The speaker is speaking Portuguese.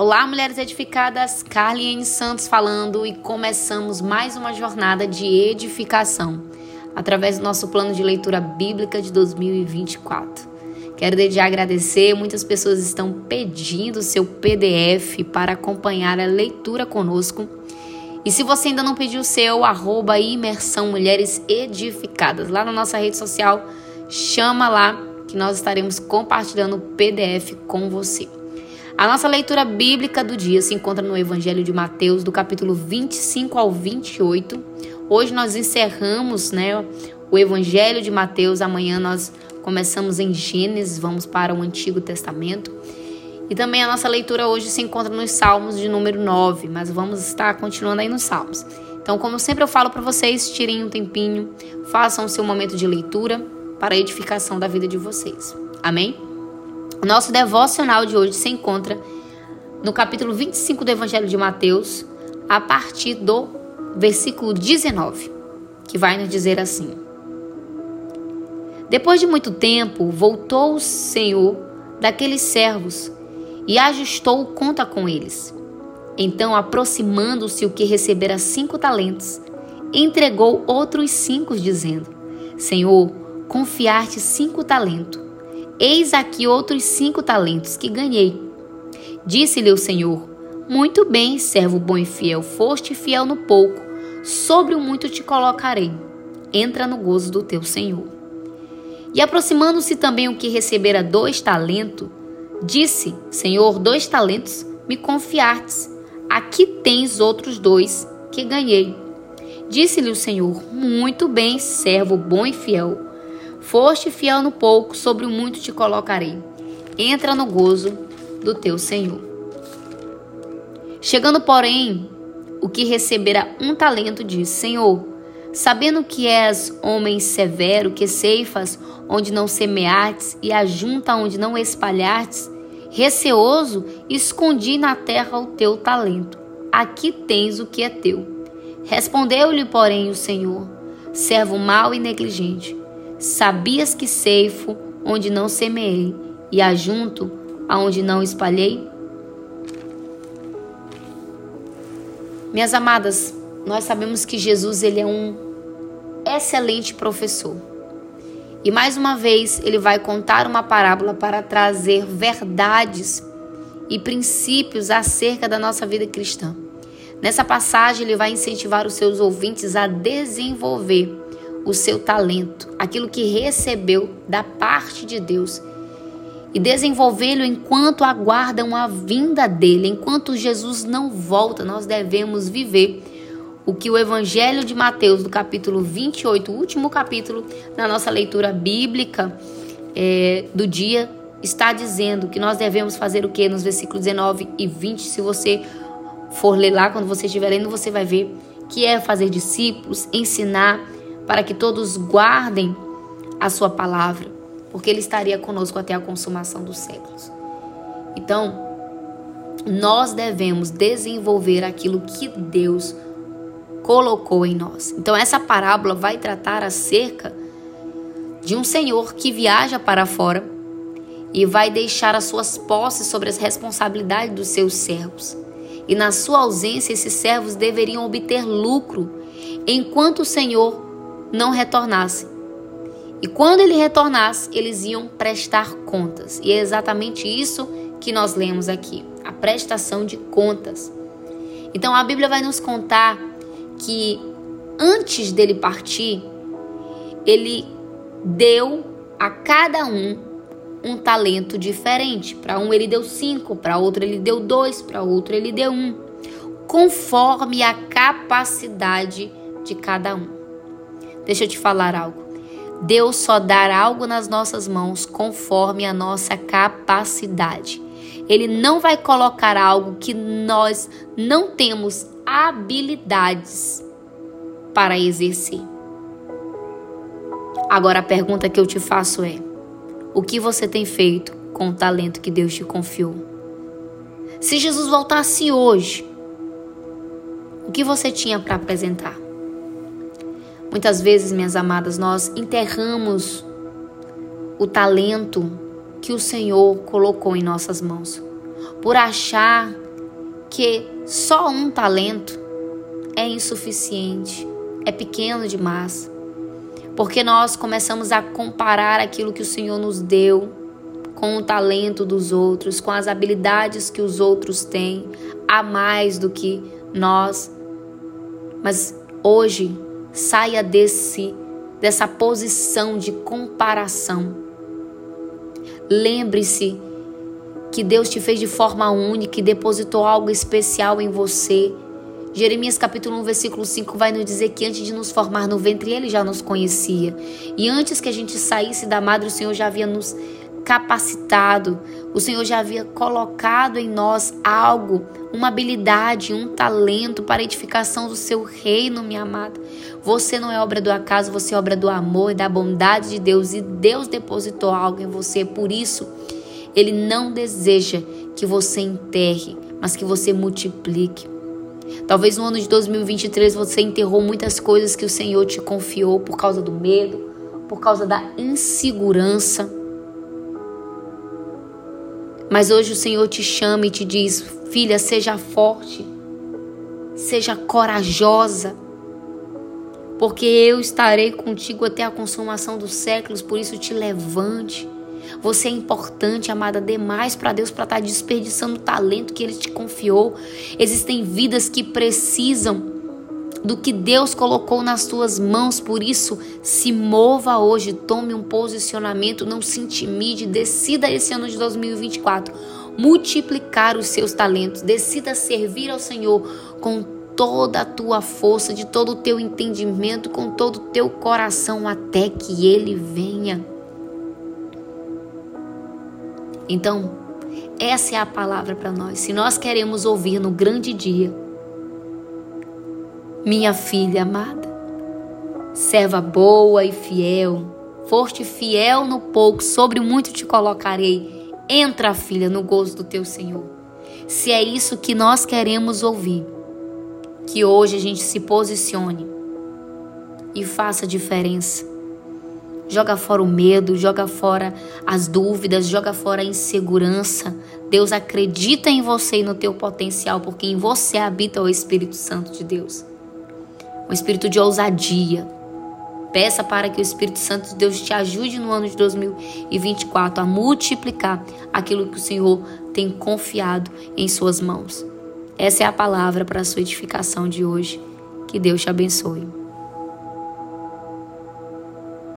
Olá, mulheres edificadas, Carlinhos Santos falando e começamos mais uma jornada de edificação através do nosso plano de leitura bíblica de 2024. Quero desde agradecer, muitas pessoas estão pedindo seu PDF para acompanhar a leitura conosco. E se você ainda não pediu o seu, arroba imersão mulheres edificadas lá na nossa rede social, chama lá que nós estaremos compartilhando o PDF com você. A nossa leitura bíblica do dia se encontra no Evangelho de Mateus, do capítulo 25 ao 28. Hoje nós encerramos né, o Evangelho de Mateus, amanhã nós começamos em Gênesis, vamos para o Antigo Testamento. E também a nossa leitura hoje se encontra nos Salmos de número 9, mas vamos estar continuando aí nos Salmos. Então, como sempre eu falo para vocês, tirem um tempinho, façam o seu momento de leitura para a edificação da vida de vocês. Amém? Nosso devocional de hoje se encontra no capítulo 25 do Evangelho de Mateus, a partir do versículo 19, que vai nos dizer assim: Depois de muito tempo, voltou o Senhor daqueles servos e ajustou conta com eles. Então, aproximando-se o que recebera cinco talentos, entregou outros cinco, dizendo: Senhor, confiar-te cinco talentos Eis aqui outros cinco talentos que ganhei. Disse-lhe o Senhor: Muito bem, servo bom e fiel, foste fiel no pouco, sobre o muito te colocarei. Entra no gozo do teu Senhor. E aproximando-se também o que recebera dois talentos, disse: Senhor, dois talentos me confiastes. Aqui tens outros dois que ganhei. Disse-lhe o Senhor: Muito bem, servo bom e fiel Foste fiel no pouco, sobre o muito te colocarei. Entra no gozo do teu Senhor. Chegando, porém, o que recebera um talento disse: Senhor, sabendo que és homem severo, que ceifas onde não semeates e ajunta onde não espalhates, receoso, escondi na terra o teu talento. Aqui tens o que é teu. Respondeu-lhe, porém, o Senhor: servo mau e negligente. Sabias que ceifo onde não semeei e ajunto aonde não espalhei? Minhas amadas, nós sabemos que Jesus ele é um excelente professor. E mais uma vez ele vai contar uma parábola para trazer verdades e princípios acerca da nossa vida cristã. Nessa passagem ele vai incentivar os seus ouvintes a desenvolver o seu talento, aquilo que recebeu da parte de Deus e desenvolvê-lo enquanto aguardam a vinda dele. Enquanto Jesus não volta, nós devemos viver o que o Evangelho de Mateus, do capítulo 28, o último capítulo da nossa leitura bíblica é, do dia, está dizendo que nós devemos fazer o que nos versículos 19 e 20. Se você for ler lá, quando você estiver lendo, você vai ver que é fazer discípulos, ensinar para que todos guardem a sua palavra, porque ele estaria conosco até a consumação dos séculos. Então, nós devemos desenvolver aquilo que Deus colocou em nós. Então, essa parábola vai tratar acerca de um senhor que viaja para fora e vai deixar as suas posses sobre as responsabilidades dos seus servos. E na sua ausência, esses servos deveriam obter lucro, enquanto o Senhor não retornasse. E quando ele retornasse, eles iam prestar contas. E é exatamente isso que nós lemos aqui: a prestação de contas. Então a Bíblia vai nos contar que antes dele partir, ele deu a cada um um talento diferente. Para um ele deu cinco, para outro ele deu dois, para outro ele deu um, conforme a capacidade de cada um. Deixa eu te falar algo. Deus só dá algo nas nossas mãos conforme a nossa capacidade. Ele não vai colocar algo que nós não temos habilidades para exercer. Agora a pergunta que eu te faço é: o que você tem feito com o talento que Deus te confiou? Se Jesus voltasse hoje, o que você tinha para apresentar? Muitas vezes, minhas amadas, nós enterramos o talento que o Senhor colocou em nossas mãos, por achar que só um talento é insuficiente, é pequeno demais. Porque nós começamos a comparar aquilo que o Senhor nos deu com o talento dos outros, com as habilidades que os outros têm, a mais do que nós. Mas hoje saia desse dessa posição de comparação. Lembre-se que Deus te fez de forma única e depositou algo especial em você. Jeremias capítulo 1, versículo 5 vai nos dizer que antes de nos formar no ventre, ele já nos conhecia. E antes que a gente saísse da madre, o Senhor já havia nos capacitado. O Senhor já havia colocado em nós algo, uma habilidade, um talento para edificação do seu reino, minha amada. Você não é obra do acaso, você é obra do amor e da bondade de Deus. E Deus depositou algo em você. Por isso, Ele não deseja que você enterre, mas que você multiplique. Talvez no ano de 2023 você enterrou muitas coisas que o Senhor te confiou por causa do medo, por causa da insegurança. Mas hoje o Senhor te chama e te diz: filha, seja forte, seja corajosa, porque eu estarei contigo até a consumação dos séculos, por isso te levante. Você é importante, amada, demais para Deus para estar tá desperdiçando o talento que Ele te confiou. Existem vidas que precisam do que Deus colocou nas tuas mãos. Por isso, se mova hoje, tome um posicionamento, não se intimide, decida esse ano de 2024 multiplicar os seus talentos, decida servir ao Senhor com toda a tua força, de todo o teu entendimento, com todo o teu coração até que ele venha. Então, essa é a palavra para nós. Se nós queremos ouvir no grande dia, minha filha amada, serva boa e fiel, foste fiel no pouco, sobre muito te colocarei. Entra, filha, no gozo do teu Senhor. Se é isso que nós queremos ouvir, que hoje a gente se posicione e faça diferença. Joga fora o medo, joga fora as dúvidas, joga fora a insegurança. Deus acredita em você e no teu potencial, porque em você habita o Espírito Santo de Deus um espírito de ousadia. Peça para que o Espírito Santo de Deus te ajude no ano de 2024 a multiplicar aquilo que o Senhor tem confiado em suas mãos. Essa é a palavra para a sua edificação de hoje. Que Deus te abençoe.